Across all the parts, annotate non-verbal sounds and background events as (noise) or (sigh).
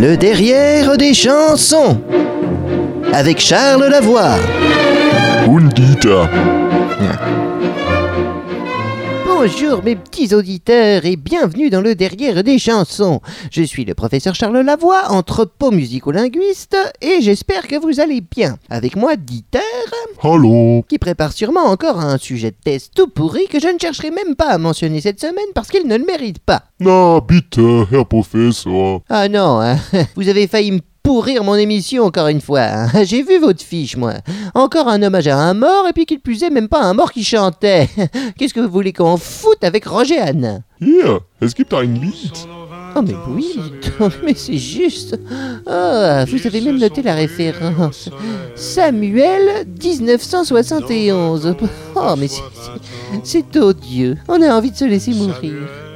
Le derrière des chansons. Avec Charles Lavoie. Undita. Bonjour mes petits auditeurs et bienvenue dans le derrière des chansons. Je suis le professeur Charles Lavoie, entrepôt musico-linguiste et j'espère que vous allez bien. Avec moi Dieter, Hallo. qui prépare sûrement encore un sujet de test tout pourri que je ne chercherai même pas à mentionner cette semaine parce qu'il ne le mérite pas. Na, bitte, Herr Professor. Ah non, hein, (laughs) vous avez failli me pourrir mon émission encore une fois. hein. (laughs) J'ai vu votre fiche, moi. Encore un hommage à un mort, et puis qu'il plus est, même pas un mort qui chantait. (laughs) Qu'est-ce que vous voulez qu'on foute avec Roger Anne Hier, es gibt ein Lied. Oh mais oui, (laughs) mais c'est juste. Ah, vous avez même noté la référence. Samuel 1971. Oh mais c'est odieux. On a envie de se laisser mourir.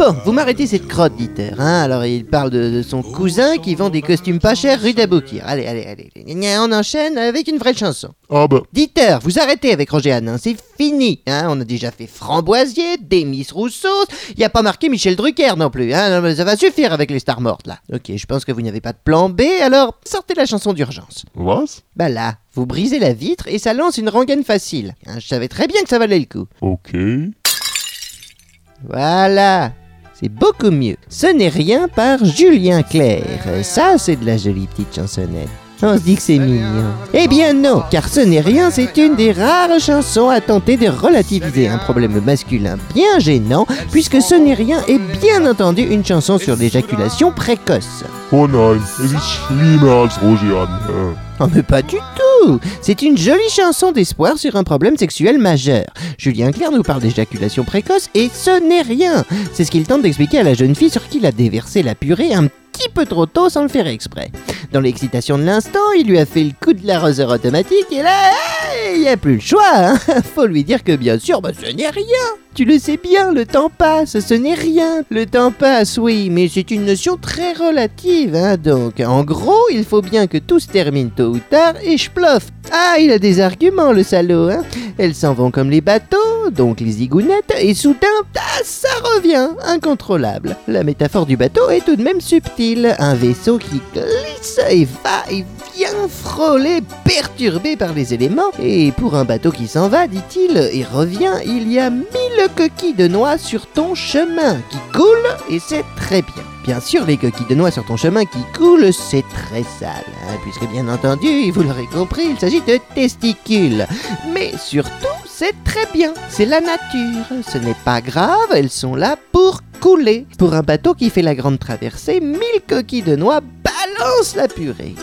Bon, vous m'arrêtez cette crotte, Dieter. Hein Alors il parle de, de son cousin qui vend des costumes pas chers rue d'Aboukir. Allez, allez, allez. On enchaîne avec une vraie chanson. Aber, Dieter, vous arrêtez avec Roger Hanin, c'est fini. Hein on a déjà fait Framboisier, Demis Rousseau, il n'y a pas marqué Michel Drucker non plus. Hein Non, ça va suffire avec les stars mortes là. Ok, je pense que vous n'avez pas de plan B, alors sortez la chanson d'urgence. was? Bah là, vous brisez la vitre et ça lance une rengaine facile. Hein, je savais très bien que ça valait le coup. Okay. Voilà. C'est beaucoup mieux. Ce n'est rien par Julien Clerc. Ça, c'est de la jolie petite chansonnette. On se dit que c'est mignon. Eh bien non, car ce n'est rien, c'est une des rares chansons à tenter de relativiser un problème masculin bien gênant, puisque ce n'est rien est bien entendu une chanson sur l'éjaculation précoce. Oh Anne. Oh mais pas du tout C'est une jolie chanson d'espoir sur un problème sexuel majeur. Julien Clerc nous parle d'éjaculation précoce et ce n'est rien C'est ce qu'il tente d'expliquer à la jeune fille sur qui il a déversé la purée un petit peu trop tôt sans le faire exprès. Dans l'excitation de l'instant, il lui a fait le coup de l'arroseur automatique et là, il n'y a plus le choix hein. (laughs) Faut lui dire que bien sûr, bah, ce n'est rien tu le sais bien, le temps passe, ce n'est rien. Le temps passe, oui, mais c'est une notion très relative, hein, donc. En gros, il faut bien que tout se termine tôt ou tard, et plof. Ah, il a des arguments, le salaud, hein. Elles s'en vont comme les bateaux, donc les zigounettes, et soudain, ah, ça incontrôlable. La métaphore du bateau est tout de même subtile. Un vaisseau qui glisse et va et vient frôler, perturbé par les éléments. Et pour un bateau qui s'en va, dit-il, et revient, il y a mille coquilles de noix sur ton chemin qui coulent, et c'est très bien. Bien sûr, les coquilles de noix sur ton chemin qui coulent, c'est très sale, hein, puisque bien entendu, vous l'aurez compris, il s'agit de testicules. Mais surtout, c'est très bien, c'est la nature. Ce n'est pas grave, elles sont là pour couler. Pour un bateau qui fait la grande traversée, mille coquilles de noix balancent la purée.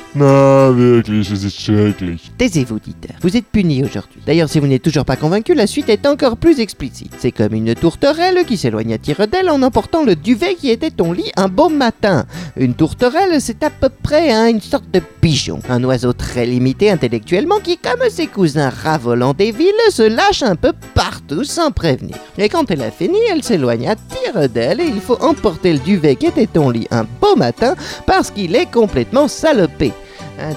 Taisez-vous, Dieter. Vous êtes puni aujourd'hui. D'ailleurs, si vous n'êtes toujours pas convaincu, la suite est encore plus explicite. C'est comme une tourterelle qui s'éloigne à tire d'aile en emportant le duvet qui était ton lit un beau matin. Une tourterelle, c'est à peu près hein, une sorte de pigeon. Un oiseau très limité intellectuellement qui, comme ses cousins ravolants des villes, se lâche un peu partout sans prévenir. Et quand elle a fini, elle s'éloigne à tire d'aile et il faut emporter le duvet qui était ton lit un beau matin parce qu'il est complètement salopé.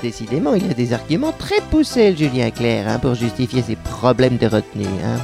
Décidément, il a des arguments très poussés, Julien Clerc, hein, pour justifier ses problèmes de retenue. hein.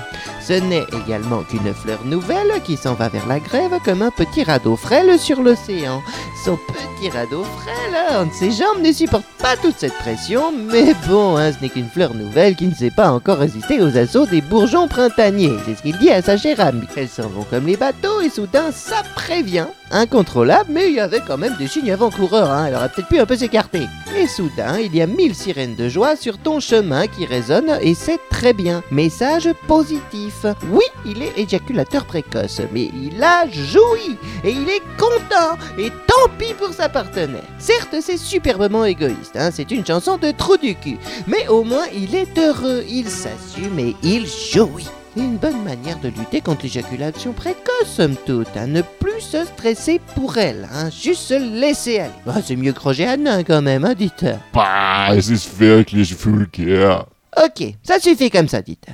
Ce n'est également qu'une fleur nouvelle qui s'en va vers la grève comme un petit radeau frêle sur l'océan. Son petit radeau frêle, hein, ses jambes ne supportent pas toute cette pression, mais bon, hein, ce n'est qu'une fleur nouvelle qui ne sait pas encore résister aux assauts des bourgeons printaniers. C'est ce qu'il dit à sa chère amie. Elles s'en vont comme les bateaux et soudain, ça prévient. Incontrôlable, mais il y avait quand même des signes avant-coureurs, hein, elle aurait peut-être pu un peu s'écarter. Et soudain, il y a mille sirènes de joie sur ton chemin qui résonnent et c'est très bien. Message positif. Oui, il est éjaculateur précoce, mais il a joui et il est content et tant pis pour sa partenaire. Certes, c'est superbement égoïste, hein, c'est une chanson de trou du cul, mais au moins il est heureux, il s'assume et il jouit. Une bonne manière de lutter contre l'éjaculation précoce, somme toute, hein, ne plus se stresser pour elle, hein, juste se laisser aller. Ah, c'est mieux que Roger Hanin quand même, hein, dites. Bah, es ist wirklich vulgär. Ok, ça suffit comme ça, dites.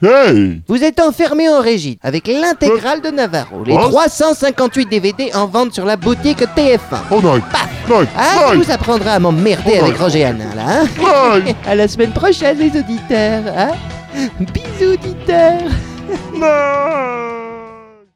Hey! Vous êtes enfermé en régie avec l'intégrale de Navarro, les Quoi 358 DVD en vente sur la boutique TF1. Oh! Nein! Ah, vous apprendra à m'emmerder Oh, avec non. Roger Hanin, là, hein! (laughs) À la semaine prochaine, les auditeurs, hein? Bisous, auditeurs Nein!